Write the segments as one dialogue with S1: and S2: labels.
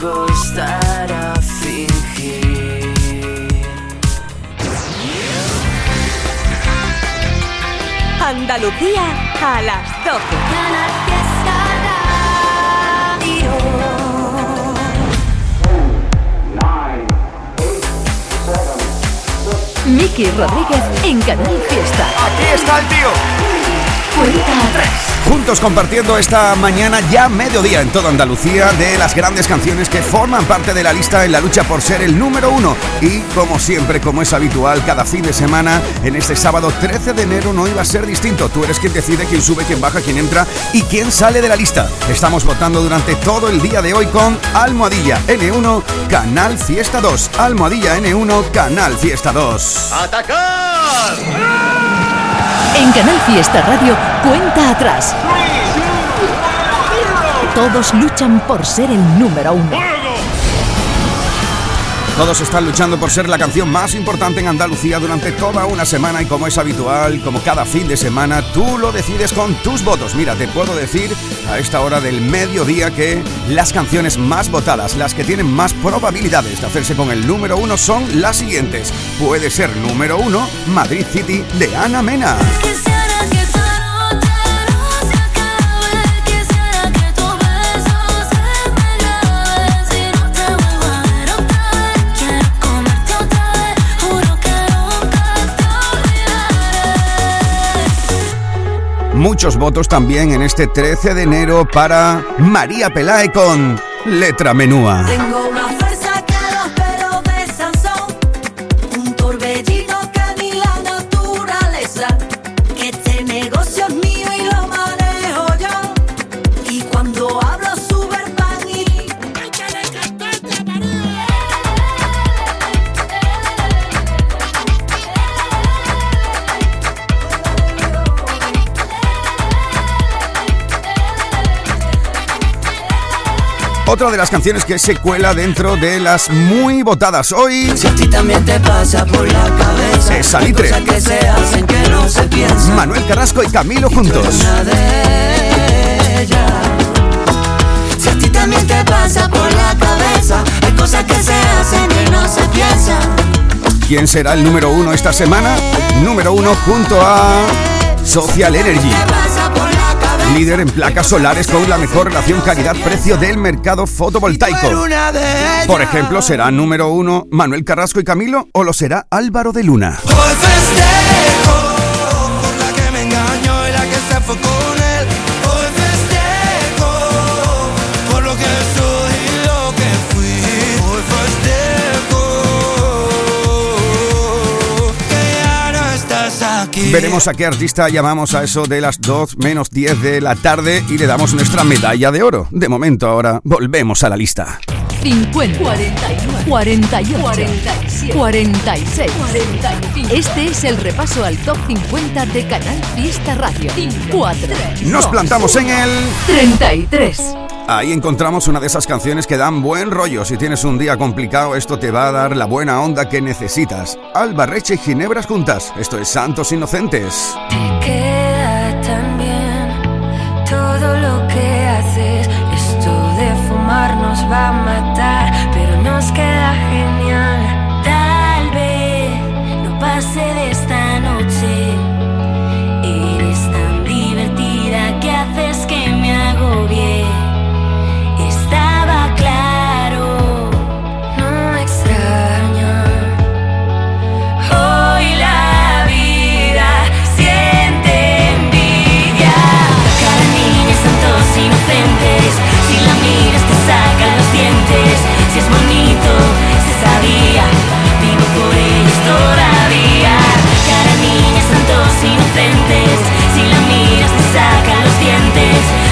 S1: Costará fingir.
S2: Andalucía a las 12. Miki Rodríguez en Canal Fiesta.
S3: Aquí está el tío. Juntos compartiendo esta mañana ya mediodía en toda Andalucía de las grandes canciones que forman parte de la lista en la lucha por ser el número uno. Y como siempre, como es habitual, cada fin de semana, en este sábado 13 de enero no iba a ser distinto. Tú eres quien decide quién sube, quién baja, quién entra y quién sale de la lista. Estamos votando durante todo el día de hoy con Almohadilla N1, Canal Fiesta 2. Almohadilla N1, Canal Fiesta 2.
S4: ¡Atacar!
S2: En Canal Fiesta Radio, cuenta atrás. Todos luchan por ser el número uno.
S3: Todos están luchando por ser la canción más importante en Andalucía durante toda una semana y como es habitual, como cada fin de semana, tú lo decides con tus votos. Mira, te puedo decir a esta hora del mediodía que las canciones más votadas, las que tienen más probabilidades de hacerse con el número uno son las siguientes. Puede ser número uno, Madrid City de Ana Mena. Muchos votos también en este 13 de enero para María Pelae con Letra Menúa. Otra de las canciones que se cuela dentro de las muy votadas hoy
S1: Si a ti también te pasa por la cabeza.
S3: Es Salitre.
S1: Que se hacen que no se piensan.
S3: Manuel Carrasco y Camilo juntos.
S1: De ellas. Si a ti también te pasa por la cabeza, hay cosas que se hacen y no se piensan.
S3: ¿Quién será el número uno esta semana? Número uno junto a Social Energy. Líder en placas solares con la mejor relación calidad-precio del mercado fotovoltaico. Por ejemplo, ¿será número uno Manuel Carrasco y Camilo o lo será Álvaro de Luna? Veremos a qué artista llamamos a eso de las 2 menos 10 de la tarde y le damos nuestra medalla de oro. De momento ahora volvemos a la lista.
S2: 50, 41, 48, 47, 46, 45. Este es el repaso al top 50 de Canal Fiesta Radio. 4,
S3: Nos plantamos en el...
S2: 33.
S3: Ahí encontramos una de esas canciones que dan buen rollo. Si tienes un día complicado, esto te va a dar la buena onda que necesitas. Albarreche y Ginebras juntas. Esto es Santos Inocentes.
S5: queda tan bien todo lo que haces. Esto de fumar nos va a matar,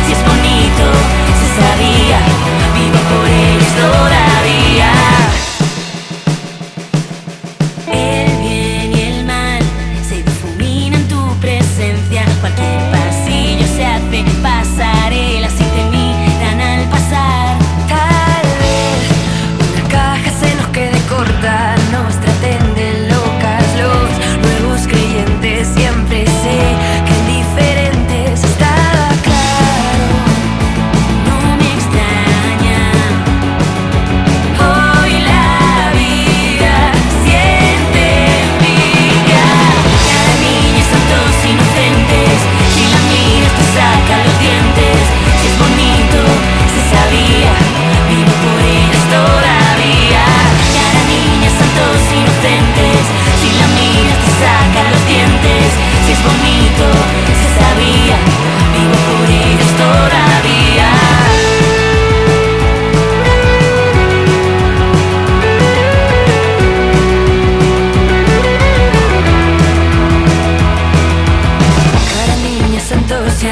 S5: disponibile es bonito, se sabía, vivo por ellos todavía. Cara niña santos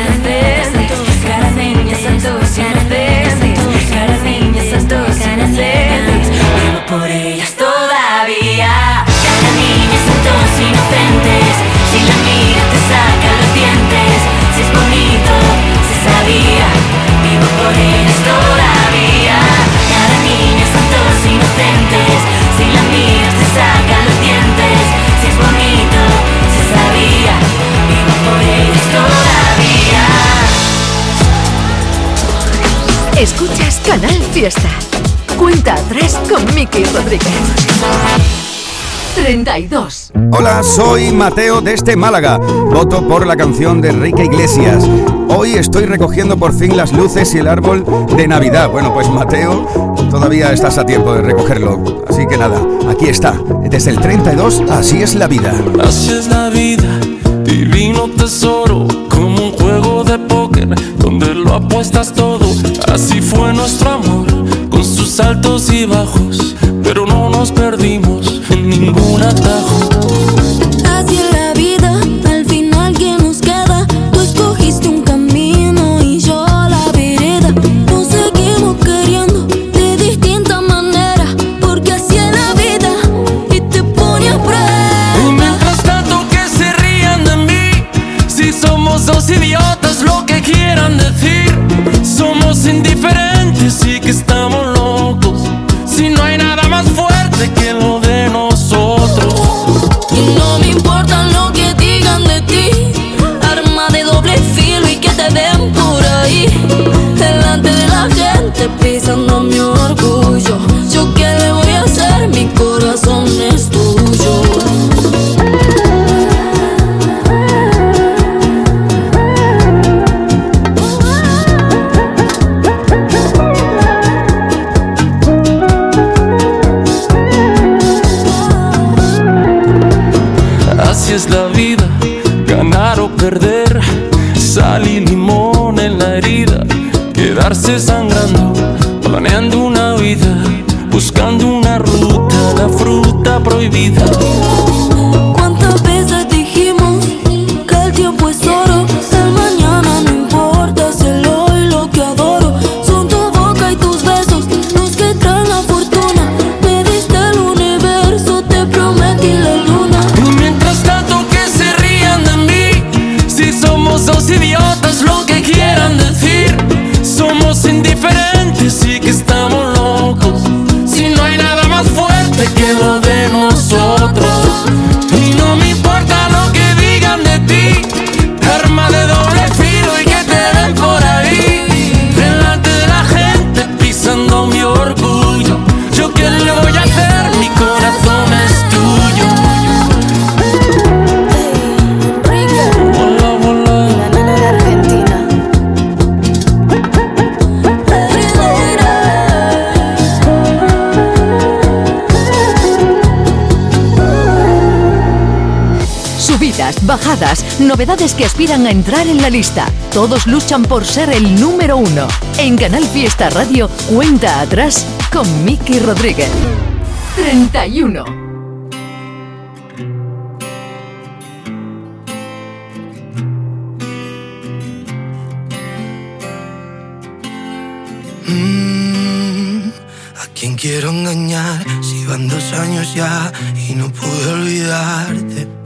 S5: si es bonito, si sabía, vivo por ellos todavía. Cada niño santos inocentes, si la miras te sacan los dientes,
S6: si es bonito, si sabía, vivo por ellos todavía.
S2: Escuchas Canal Fiesta. Cuenta atrás con Miki Rodríguez. 32.
S3: Hola, soy Mateo desde Málaga. Voto por la canción de Enrique Iglesias. Hoy estoy recogiendo por fin las luces y el árbol de Navidad. Bueno, pues Mateo, todavía estás a tiempo de recogerlo. Así que nada, aquí está. Desde el 32, así es la vida.
S7: Así es la vida, divino tesoro, como un juego de póker donde lo apuestas todo. Así fue nuestro amor, con sus altos y bajos, pero no nos perdimos ningún atajo.
S2: Novedades que aspiran a entrar en la lista. Todos luchan por ser el número uno. En Canal Fiesta Radio, cuenta atrás con Miki Rodríguez. 31.
S8: Mm, ¿A quién quiero engañar si van dos años ya y no pude olvidarte?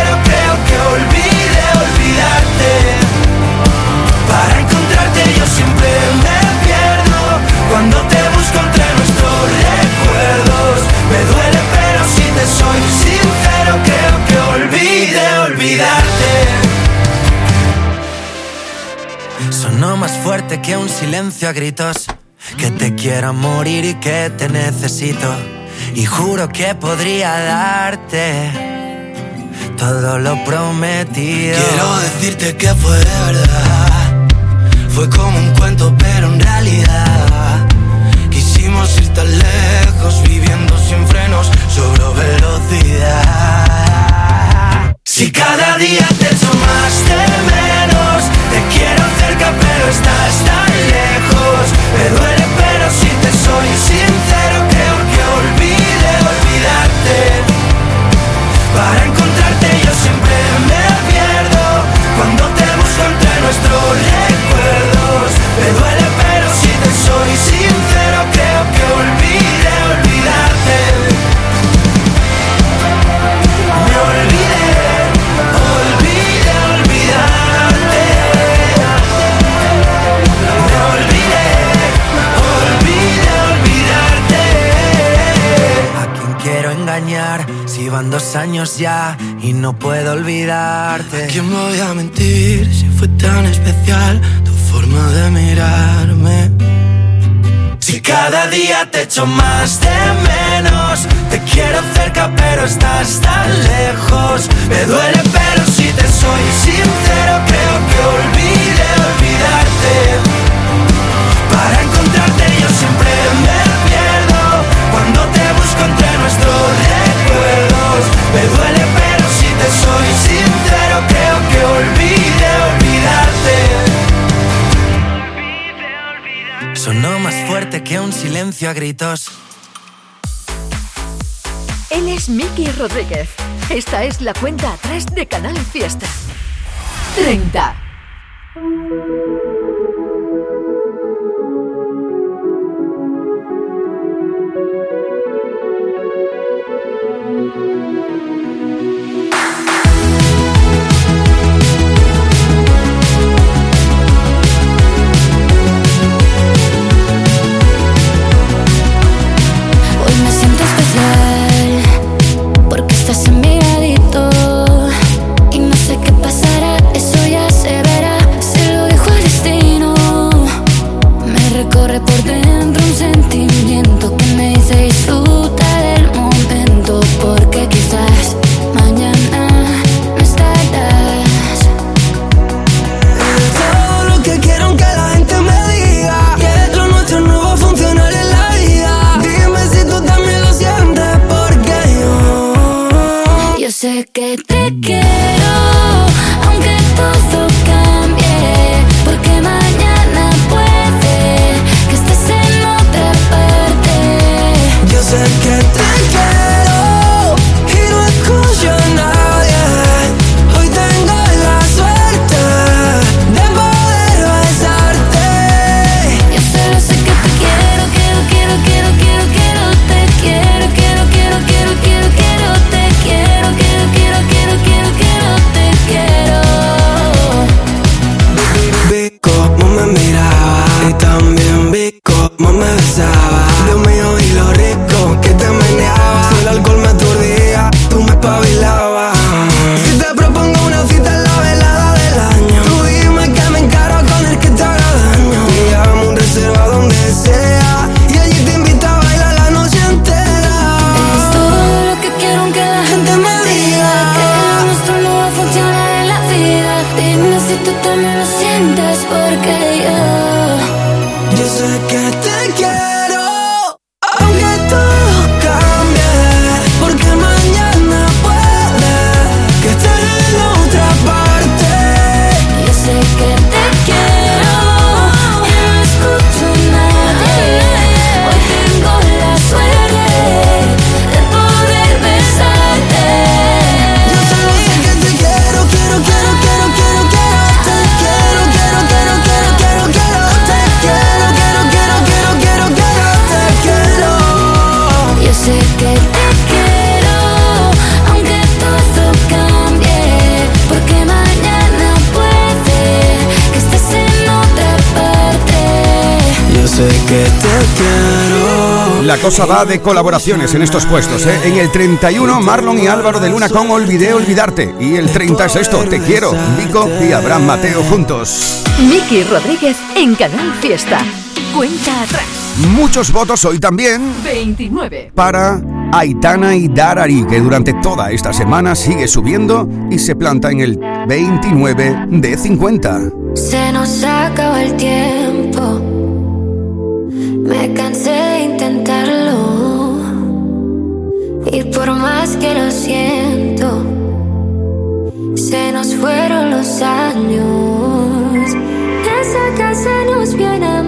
S8: que olvidé olvidarte. Para encontrarte yo siempre me pierdo cuando te busco entre nuestros recuerdos. Me duele pero si te soy sincero creo que olvidé olvidarte.
S9: Sonó más fuerte que un silencio a gritos. Que te quiero morir y que te necesito. Y juro que podría darte todo lo prometido.
S8: Quiero decirte que fue verdad. Fue como un cuento, pero en realidad quisimos ir tan lejos, viviendo sin frenos, sobre velocidad. Si cada día te echo más de menos, te quiero cerca, pero estás tan lejos. Me duele, pero si te soy sincero,
S10: Me
S8: duele pero si te soy sincero creo que olvidé olvidarte. Me olvidé, olvidé olvidarte. Me olvidé, olvidé olvidarte.
S10: A quien quiero engañar si van dos años ya y no puedo olvidarte
S8: ¿A quién voy a mentir si fue tan especial forma de mirarme. Si cada día te echo más de menos, te quiero cerca pero estás tan lejos. Me duele pero si te soy sincero creo que olvidé olvidarte. Para encontrarte yo siempre me pierdo cuando te busco entre nuestros recuerdos. Me duele pero si te soy sincero creo que olvidé
S10: Sonó más fuerte que un silencio a gritos.
S11: Él es Miki Rodríguez. Esta es la cuenta atrás de Canal Fiesta. 30.
S12: que
S8: te quiero.
S3: La cosa va de colaboraciones en estos puestos. ¿eh? En el 31, Marlon y Álvaro de Luna con Olvidé Olvidarte. Y el 30 es esto, Te Quiero, Vico y Abraham Mateo juntos.
S11: Miki Rodríguez en Canal Fiesta. Cuenta atrás.
S3: Muchos votos hoy también.
S11: 29.
S3: Para Aitana y Darari, que durante toda esta semana sigue subiendo y se planta en el 29 de 50.
S12: Se nos acaba el tiempo me cansé de intentarlo. Y por más que lo siento, se nos fueron los años. Esa casa nos viene a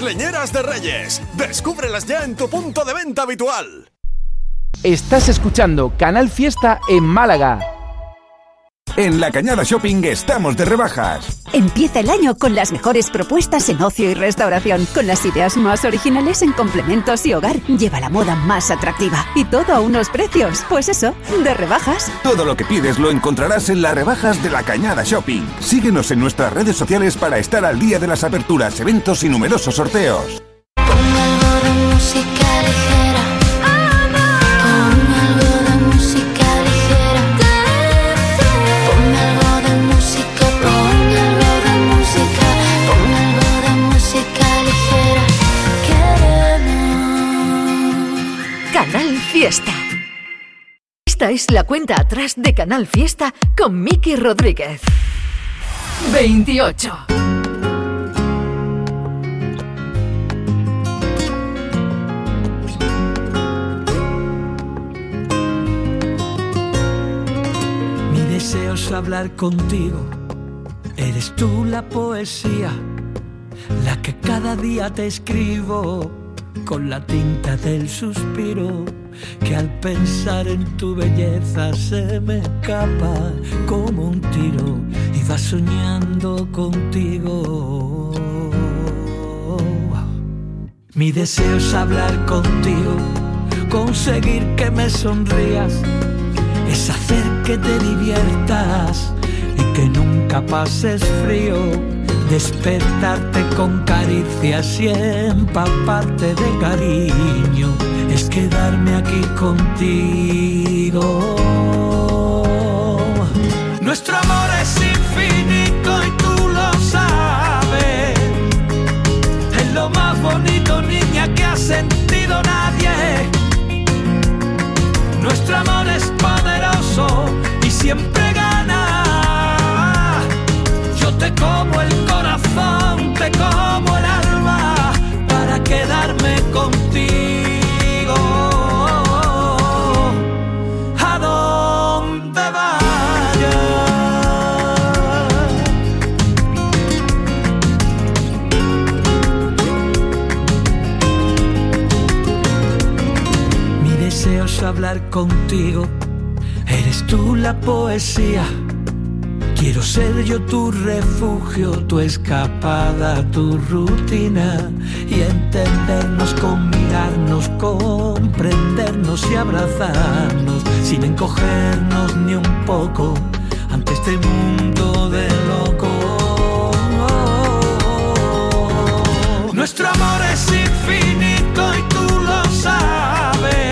S13: Leñeras de Reyes. Descúbrelas ya en tu punto de venta habitual.
S14: Estás escuchando Canal Fiesta en Málaga.
S12: En La Cañada Shopping estamos de rebajas.
S15: Empieza el año con las mejores propuestas en ocio y restauración, con las ideas más originales en complementos y hogar. Lleva la moda más atractiva y todo a unos precios, pues eso, de rebajas.
S12: Todo lo que pides lo encontrarás en las rebajas de La Cañada Shopping. Síguenos en nuestras redes sociales para estar al día de las aperturas, eventos y numerosos sorteos.
S2: Esta es la cuenta atrás de Canal Fiesta con Miki Rodríguez. 28.
S16: Mi deseo es hablar contigo. Eres tú la poesía, la que cada día te escribo con la tinta del suspiro que al pensar en tu belleza se me escapa como un tiro y va soñando contigo. Mi deseo es hablar contigo, conseguir que me sonrías, es hacer que te diviertas y que nunca pases frío despertarte con caricias y empaparte de cariño, es quedarme aquí contigo. Nuestro contigo. Eres tú la poesía Quiero ser yo tu refugio, tu escapada, tu rutina y entendernos mirarnos, comprendernos y abrazarnos sin encogernos ni un poco ante este mundo de locos. Nuestro amor es infinito y tú lo sabes.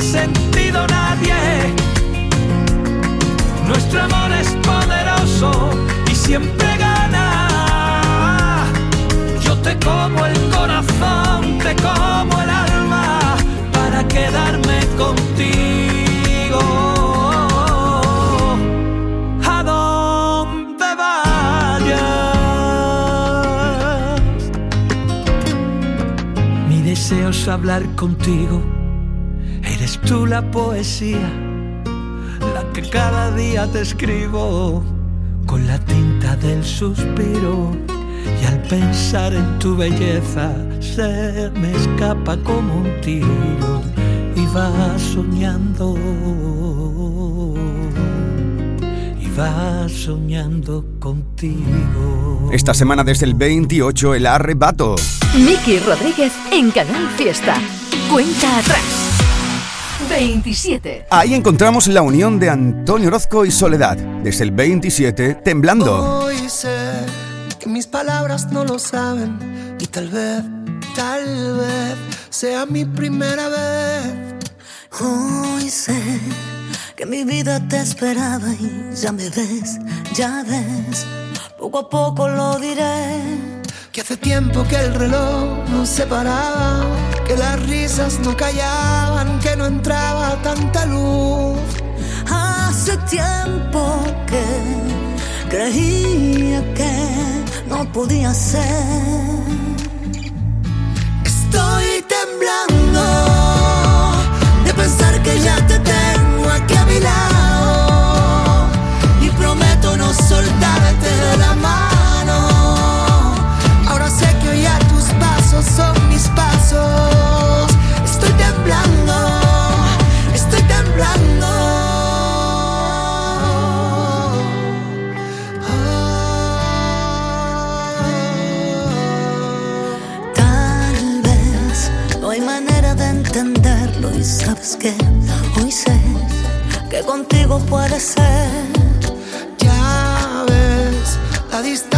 S16: Sentido nadie. Nuestro amor es y siempre gana. Yo te como el corazón, te como el alma para quedarme contigo. A donde vayas. Mi deseo es hablar contigo. Eres tú la poesía, la que cada día te escribo con la tinta del suspiro y al pensar en tu belleza se me escapa como un tiro y va soñando y va soñando contigo.
S3: Esta semana desde el 28 el arrebato.
S2: Miki Rodríguez en Canal Fiesta. Cuenta atrás. 27.
S3: Ahí encontramos la unión de Antonio Orozco y Soledad. Desde el 27, Temblando.
S17: Hoy sé que mis palabras no lo saben y tal vez, tal vez sea mi primera vez.
S18: Hoy sé que mi vida te esperaba y ya me ves, ya ves, poco a poco lo diré.
S17: Que hace tiempo que el reloj no se paraba, que las risas no callaban, que no entraba tanta luz.
S18: Hace tiempo que creía que no podía ser.
S17: Estoy temblando de pensar que ya te tengo aquí a mi lado y prometo no soltarte de la son mis pasos. Estoy temblando, estoy temblando.
S18: Tal vez no hay manera de entenderlo y sabes que hoy sé que contigo puede ser.
S17: Ya ves, la distancia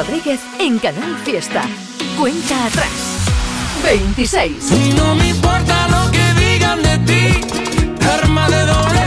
S2: Rodríguez en Canal Fiesta. Cuenta atrás. 26.
S7: Y no me importa lo que digan de ti, arma de doble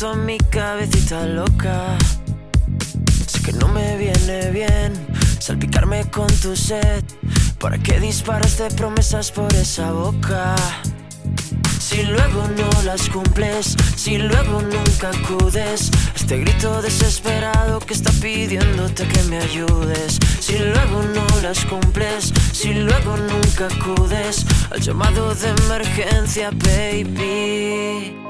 S9: tanto a mi cabecita loca. Sé que no me viene bien salpicarme con tu sed. ¿Para qué disparas de promesas por esa boca? Si luego no las cumples, si luego nunca acudes a este grito desesperado que está pidiéndote que me ayudes. Si luego no las cumples, si luego nunca acudes al llamado de emergencia, baby.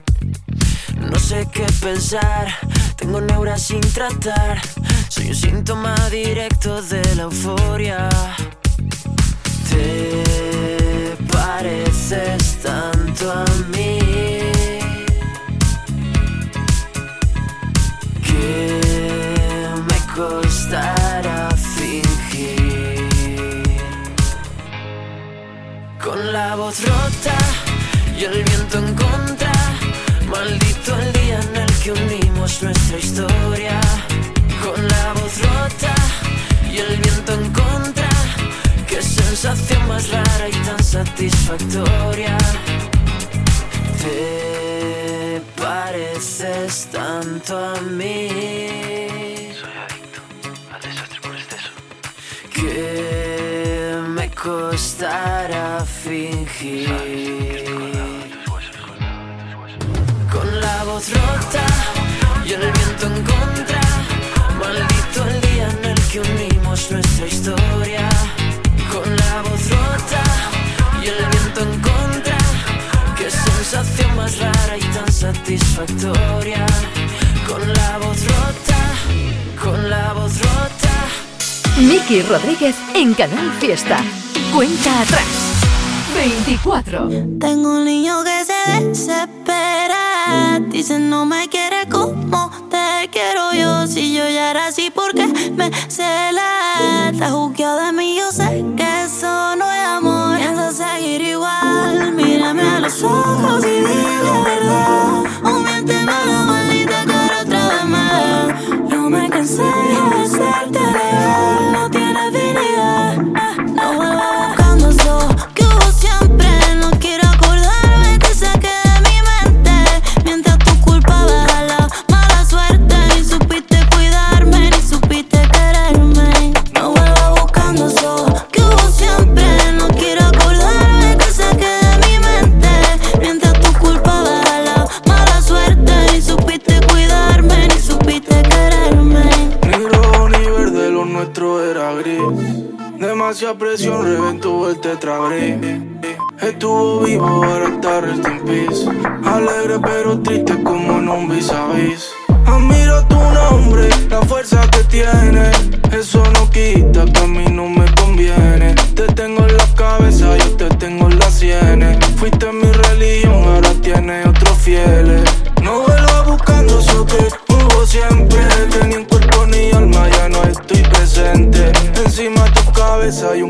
S9: No sé qué pensar, tengo neuras sin tratar. Soy un síntoma directo de la euforia. Te pareces tanto a mí. que me costará fingir. Con la voz rota y el viento en contra, maldito el día en el que unimos nuestra historia. Con la voz rota y el viento en contra, qué sensación más rara y tan satisfactoria. Te pareces tanto a mí. Soy adicto al desastre por exceso. Que me
S19: costará fingir. Con la voz rota y el viento en contra, maldito el día en el que unimos nuestra historia. Con la voz rota y el viento en contra, qué sensación más rara y tan satisfactoria. Con la voz rota, con la voz rota.
S2: Miki Rodríguez en Canal Fiesta. Cuenta atrás. 24.
S18: Tengo un niño que se desespera. Dice no me quiere como te quiero yo. Si yo ya era así, porque me cela? Está juzgado de mí, yo sé que eso no es amor. Piensa seguir igual. Mírame a los ojos y dime verdad. O miénteme la maldita cara otra vez más. No me cansé de hacerte leal. No tienes dignidad. Ah, no vuelvo
S20: Demasiada presión reventó el tetragris. Estuvo vivo, ahora está rest in peace. Alegre pero triste como en un vis a vis. Admiro tu nombre, la fuerza que tiene. Eso no quita que a mí no me conviene. Te tengo en la cabeza, yo te tengo en las sienes. Fuiste mi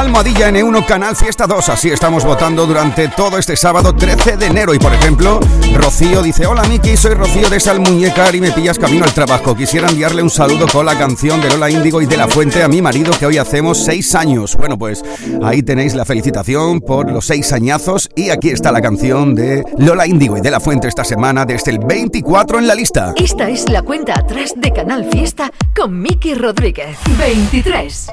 S3: Almohadilla N1 Canal Fiesta 2. Así estamos votando durante todo este sábado 13 de enero. Y por ejemplo, Rocío dice: Hola Miki, soy Rocío de Salmuñecar y me pillas camino al trabajo. Quisiera enviarle un saludo con la canción de Lola Índigo y de la Fuente a mi marido que hoy hacemos seis años. Bueno, pues ahí tenéis la felicitación por los seis añazos. Y aquí está la canción de Lola Índigo y de la Fuente esta semana desde el 24 en la lista.
S2: Esta es la cuenta atrás de Canal Fiesta con Miki Rodríguez. 23.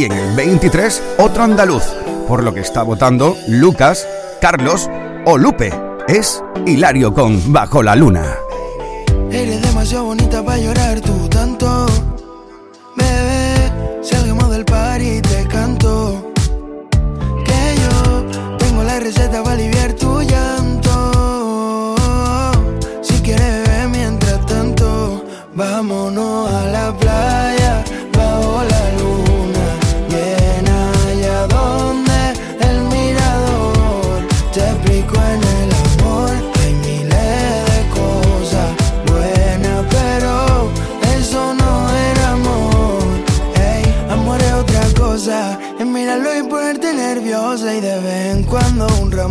S3: Y en el 23, otro andaluz, por lo que está votando Lucas, Carlos o Lupe. Es Hilario con Bajo la Luna.
S17: Eres demasiado bonita para llorar tú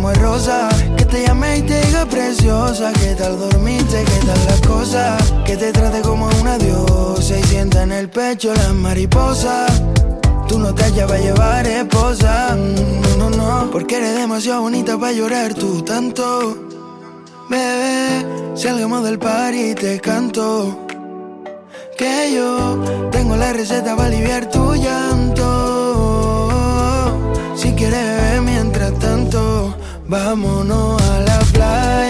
S21: ramo de rosa. Que te llame y te diga preciosa, qué tal dormiste, qué tal las cosas, que te trate como una diosa y sienta en el pecho las mariposas. Tú no te hallas a llevar esposa, no, no, no, porque eres demasiado bonita para llorar tú tanto. Bebé, salgamos del par y te canto. Que yo tengo la receta para aliviar tu llanto. Si quieres mientras tanto, vámonos a la playa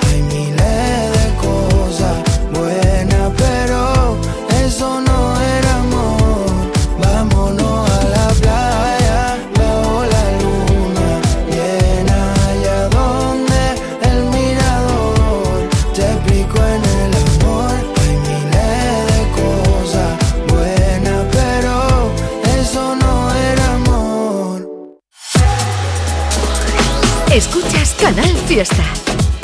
S2: Fiesta.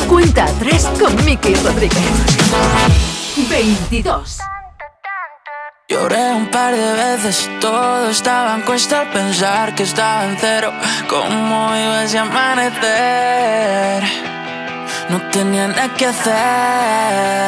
S2: Cuenta atrás con Miki Rodríguez. 22.
S7: Lloré un par de veces, todo estaba en cuesta al pensar que estaba en cero. ¿Cómo iba ese amanecer? No tenía nada que hacer.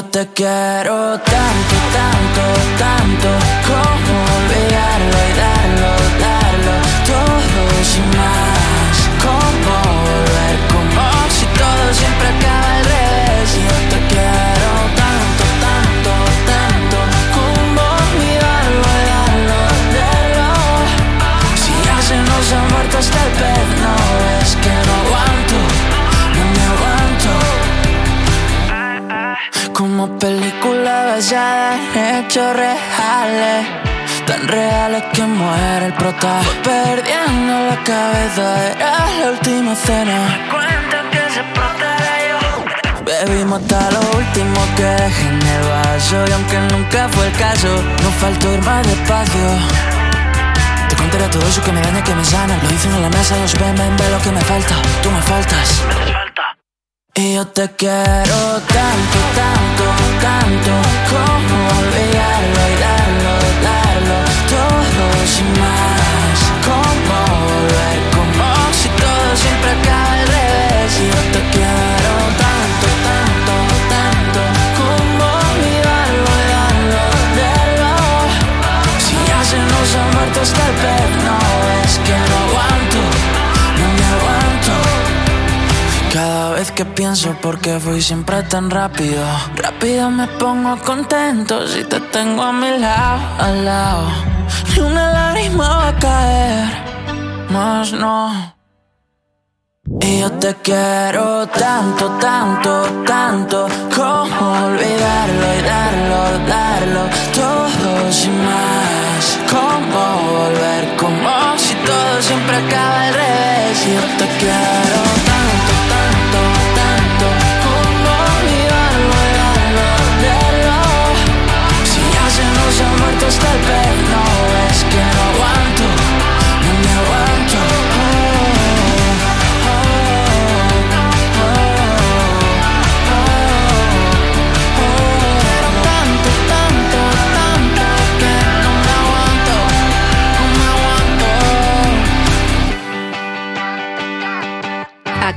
S7: Y te quiero tanto, tanto, tanto, como olvidarlo y darlo, darlo, todo sin más. Como volver, como si todo siempre acaba Como película basada en hechos reales. Tan reales que muere el prota. Perdiendo la cabeza, era la última cena. Cuenta que se yo. Bebimos hasta lo último que dejé en el vaso. Y aunque nunca fue el caso, no faltó ir más despacio. Te contaré todo eso que me daña, que me sana. Lo dicen en la mesa, los ven, ven, ve lo que me falta. Tú me faltas y yo te quiero tanto, tanto, tanto Como olvidarlo y darlo, darlo Todo sin más. Como volver, como si todo siempre acaba al revés. Y yo te quiero que pienso por qué fui siempre tan rápido. Rápido me pongo contento si te tengo a mi lado, al lado. Ni una lágrima va a caer, más no. Y yo te quiero tanto, tanto, tanto Como olvidarlo y darlo, darlo Todo sin más Como volver, como si todo siempre acaba al revés. Y yo te quiero el pez No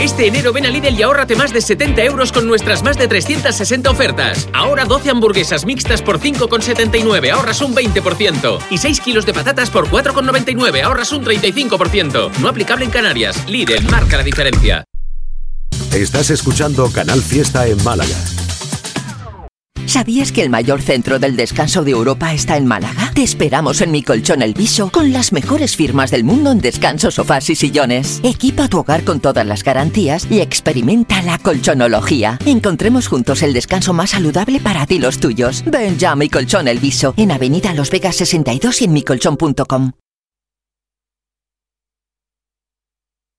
S22: Este enero ven a Lidl y ahórrate más de 70 euros con nuestras más de 360 ofertas. Ahora 12 hamburguesas mixtas por 5,79, ahorras un 20%. Y 6 kilos de patatas por 4,99, ahorras un 35%. No aplicable en Canarias. Lidl marca la diferencia.
S23: Estás escuchando Canal Fiesta en Málaga.
S24: ¿Sabías que el mayor centro del descanso de Europa está en Málaga? Te esperamos en Mi Colchón El Viso con las mejores firmas del mundo en descansos, sofás y sillones. Equipa tu hogar con todas las garantías y experimenta la colchonología. Encontremos juntos el descanso más saludable para ti y los tuyos. Ven ya a Mi Colchón El Viso en Avenida Los Vegas 62 y en micolchón.com.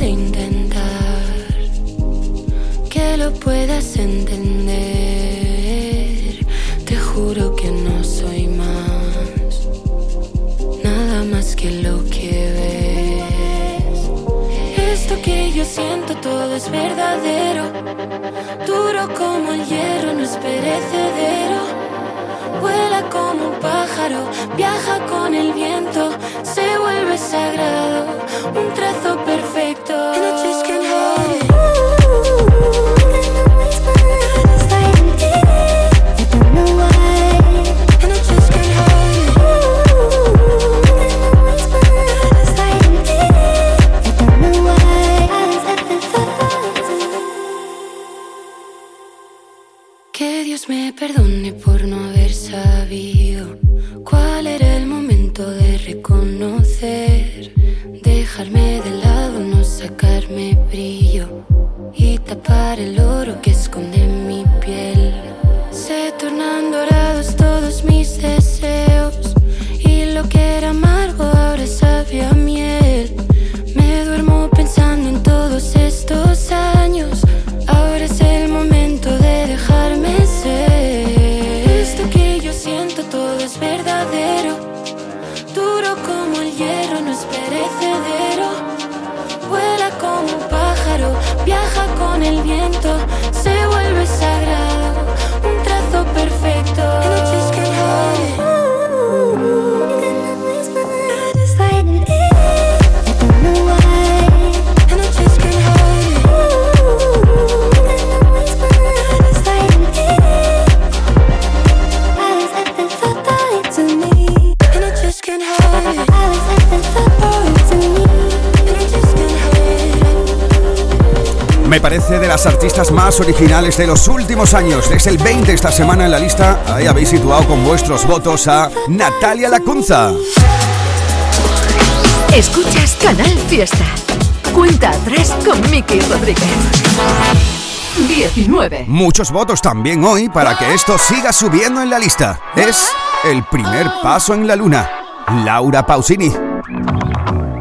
S25: De
S6: intentar que lo puedas entender. Te juro que no soy más, nada más que lo que ves. Esto que yo siento todo es verdadero, duro como el hierro, no es perecedero. Vuela como un pájaro, viaja con el viento, se vuelve sagrado, un trazo perfecto. And I just can't hide it.
S3: Me parece de las artistas más originales de los últimos años. Desde el 20 esta semana en la lista, ahí habéis situado con vuestros votos a Natalia Lacunza.
S2: Escuchas Canal Fiesta. Cuenta atrás con Miki Rodríguez. 19.
S3: Muchos votos también hoy para que esto siga subiendo en la lista. Es el primer paso en la luna. Laura Pausini.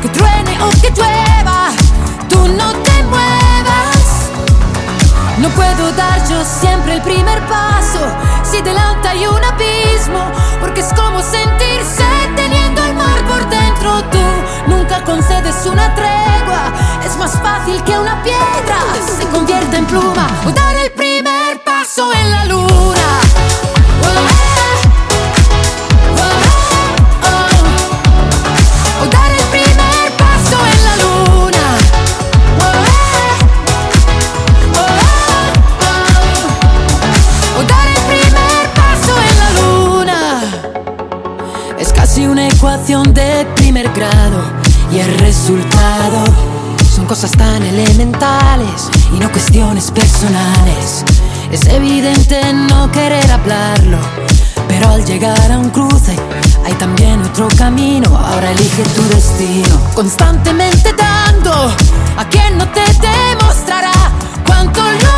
S26: que truene o que llueva, tú no te muevas. No puedo dar yo siempre el primer paso si delante hay un abismo, porque es como sentirse teniendo el mar por dentro. Tú nunca concedes una tregua, es más fácil que una piedra se convierta en pluma o dar el primer paso en la luna. De primer grado. Y el resultado son cosas tan elementales y no cuestiones personales. Es evidente no querer hablarlo. Pero al llegar a un cruce hay también otro camino. Ahora elige tu destino. Constantemente dando a quien no te demostrará cuánto lo.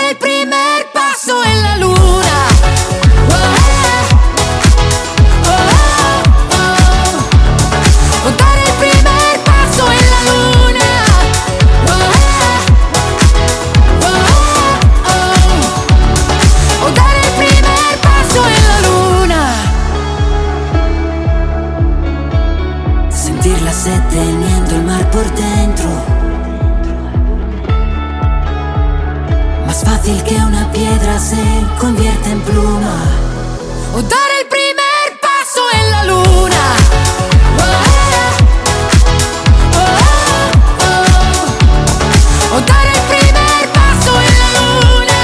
S26: Fácil que una piedra se convierte en pluma. O dar el primer paso en la luna. O dar el primer paso en la luna.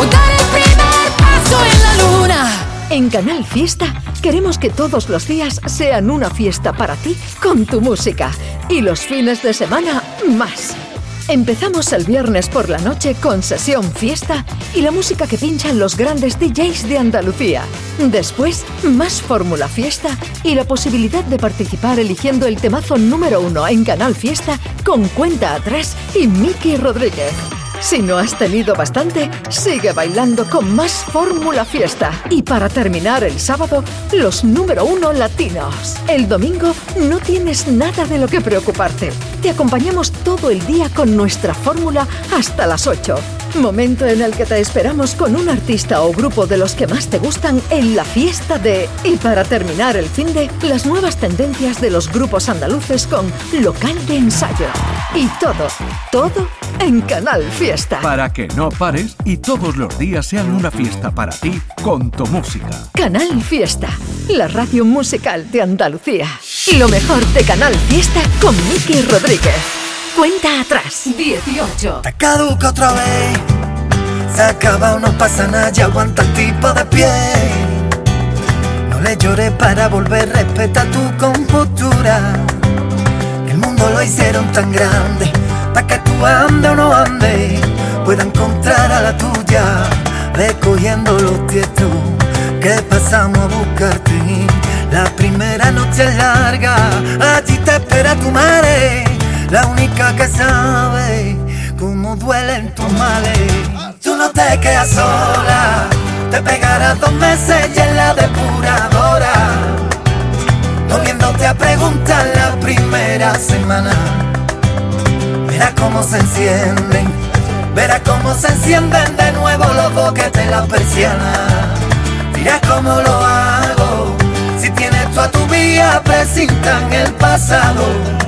S26: O dar el primer paso en la luna.
S2: En Canal Fiesta queremos que todos los días sean una fiesta para ti con tu música y los fines de semana más. Empezamos el viernes por la noche con sesión fiesta y la música que pinchan los grandes DJs de Andalucía. Después, más fórmula fiesta y la posibilidad de participar eligiendo el temazo número uno en Canal Fiesta con cuenta atrás y Miki Rodríguez. Si no has tenido bastante, sigue bailando con más Fórmula Fiesta. Y para terminar el sábado, los número uno latinos. El domingo no tienes nada de lo que preocuparte. Te acompañamos todo el día con nuestra fórmula hasta las 8. Momento en el que te esperamos con un artista o grupo de los que más te gustan en la fiesta de... Y para terminar el fin de, las nuevas tendencias de los grupos andaluces con local de ensayo. Y todo, todo en Canal Fiesta.
S27: Para que no pares y todos los días sean una fiesta para ti con tu música.
S2: Canal Fiesta, la radio musical de Andalucía. Y lo mejor de Canal Fiesta con Miki Rodríguez. Cuenta atrás. 18.
S17: Te caduca otra vez. Se acaba, no pasa nada, ya aguanta el tipo de pie. No le llores para volver, respeta tu compostura. El mundo lo hicieron tan grande, para que tú ande o no ande, pueda encontrar a la tuya, recogiendo los tiestos que pasamos a buscarte. La primera noche es larga, allí te espera tu madre, la única que sabe cómo duelen tus males. Tú no te quedas sola, te pegarás dos meses y en la depuradora, volviéndote a preguntar la primera semana. Verás cómo se encienden, verás cómo se encienden de nuevo los boquetes en la persiana. Dirás cómo lo hago, si tienes tú a tu vía, presintan el pasado.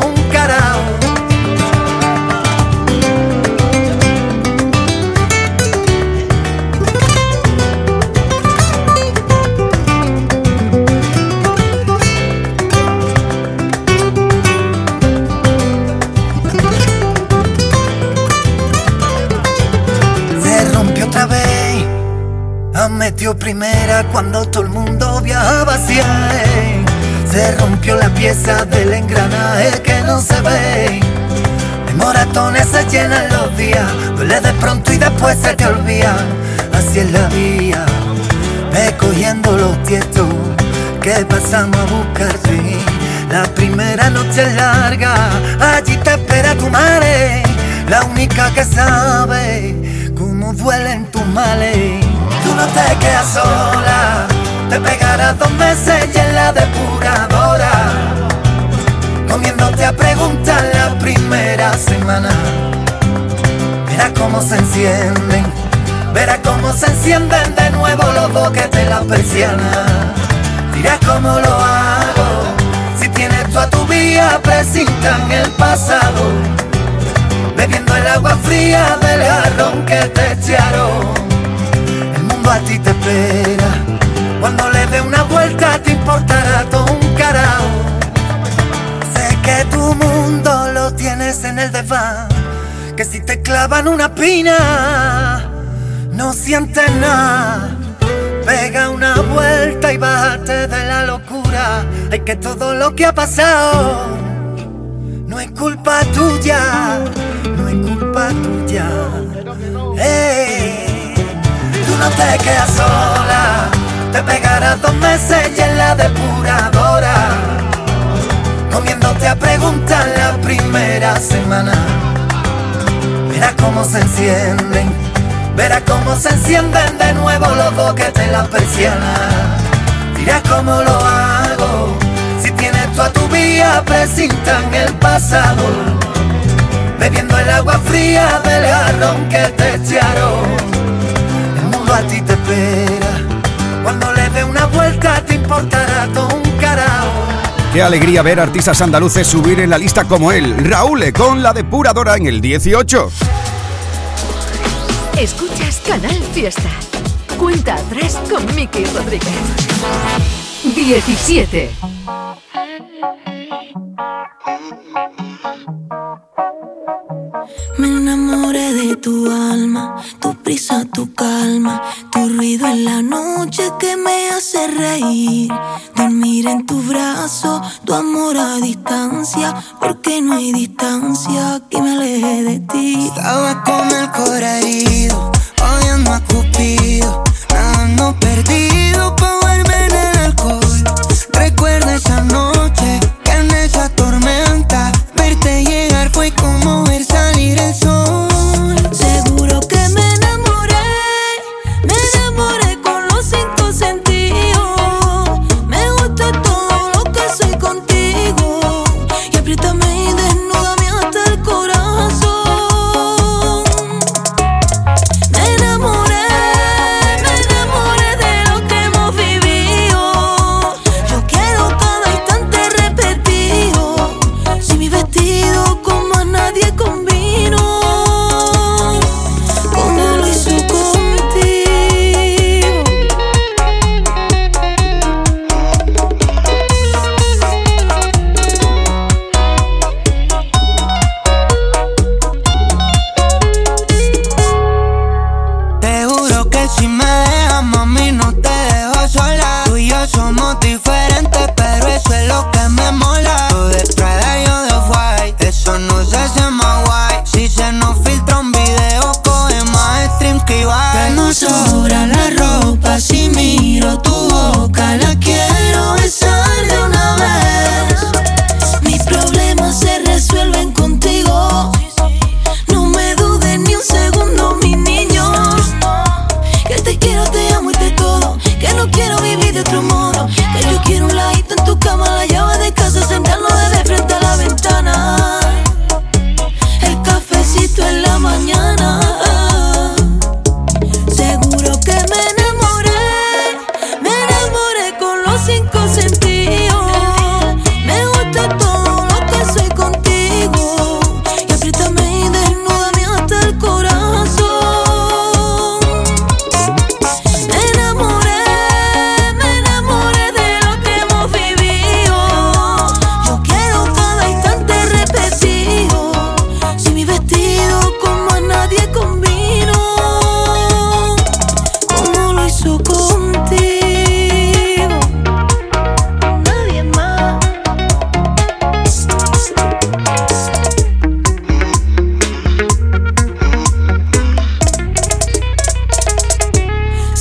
S17: duele de pronto y después se te olvida. Así es la vía, ve los tiestos que pasamos a buscarte. La primera noche es larga, allí te espera tu madre, la única que sabe cómo duelen tus males. Tú no te quedas sola, te pegarás dos meses y en la depuradora, comiéndote a preguntar la primera semana. Verás cómo se encienden, verás cómo se encienden de nuevo los boquetes de la persiana. Dirás cómo lo hago, si tienes tú a tu vía, presintan el pasado. Bebiendo el agua fría del jarrón que te echaron. El mundo a ti te espera, cuando le dé una vuelta te importará todo un carajo. Sé que tu mundo lo tienes en el desván, que si te clavan una pina, no sientes nada. Pega una vuelta y bájate de la locura. Hay que todo lo que ha pasado no es culpa tuya, no es culpa tuya. Ey, tú no te quedas sola, te pegarás dos meses y en la depuradora, comiéndote a preguntar la primera semana. Verás cómo se encienden, verás cómo se encienden de nuevo los boquetes en la persiana. Dirás cómo lo hago, si tienes tú a tu vía, presintan el pasado. Bebiendo el agua fría del jarrón que te echaron. El mundo a ti te espera, cuando le dé una vuelta te importará todo.
S3: Qué alegría ver artistas andaluces subir en la lista como él. Raúl con la depuradora en el 18.
S2: Escuchas Canal Fiesta. Cuenta atrás con Miki Rodríguez. 17.
S28: Me enamoré de tu alma, tu prisa, tu calma, tu ruido en la noche que me hace reír. Dormir en tu brazo, tu amor a distancia, porque no hay distancia que me aleje de ti.
S11: Estaba con el corazón herido, odiando a Cupido, nadando perdido pa' verme en el alcohol. Recuerda esa noche,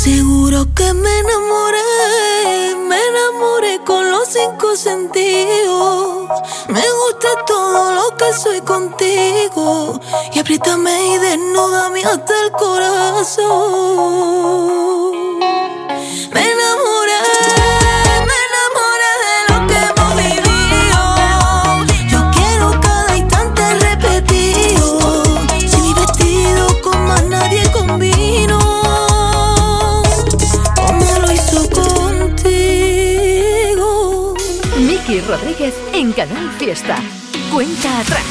S28: Seguro que me enamoré, me enamoré con los cinco sentidos. Me gusta todo lo que soy contigo. Y apriétame y desnúdame hasta el corazón. En
S2: Canal Fiesta. Cuenta atrás.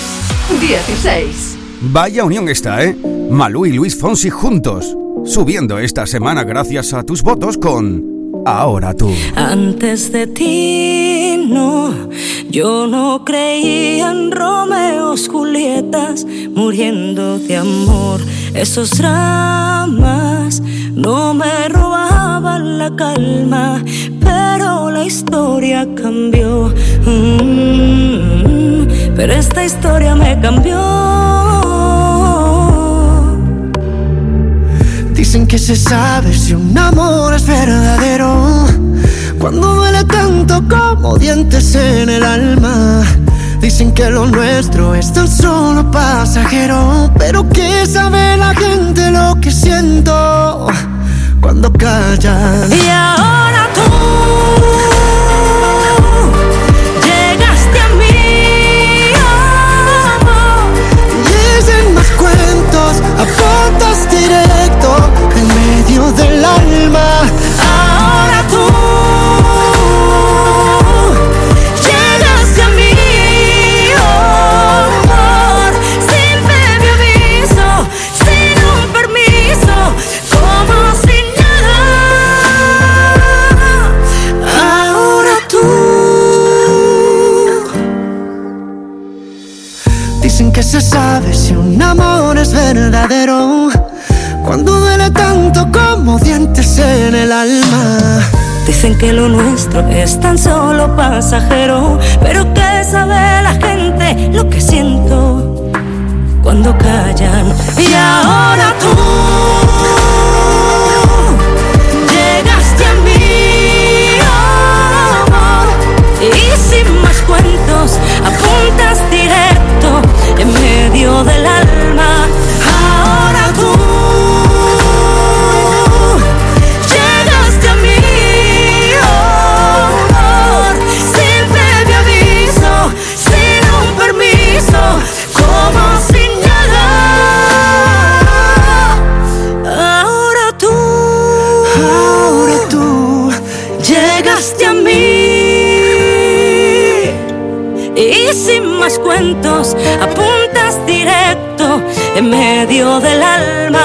S2: 16.
S3: Vaya unión esta, ¿eh? Malú y Luis Fonsi juntos, subiendo esta semana gracias a tus votos con Ahora tú.
S18: Antes de ti, no, yo no creía en Romeos, Julietas, muriendo de amor. Esos dramas no me la calma, pero la historia cambió. Mm, pero esta historia me cambió.
S29: Dicen que se sabe si un amor es verdadero Cuando duele tanto como dientes en el alma Dicen que lo nuestro es tan solo pasajero Pero que sabe la gente lo que siento Cuando callan
S18: Y ahora tú llegaste a mí.
S29: Dicen más cuentos a directo En medio del alma
S18: nuestro es tan solo pasajero, pero que sabe la gente lo que siento cuando callan. Y ahora tú y sin más cuentos apuntas directo en medio del alma. Apuntas directo en medio del alma.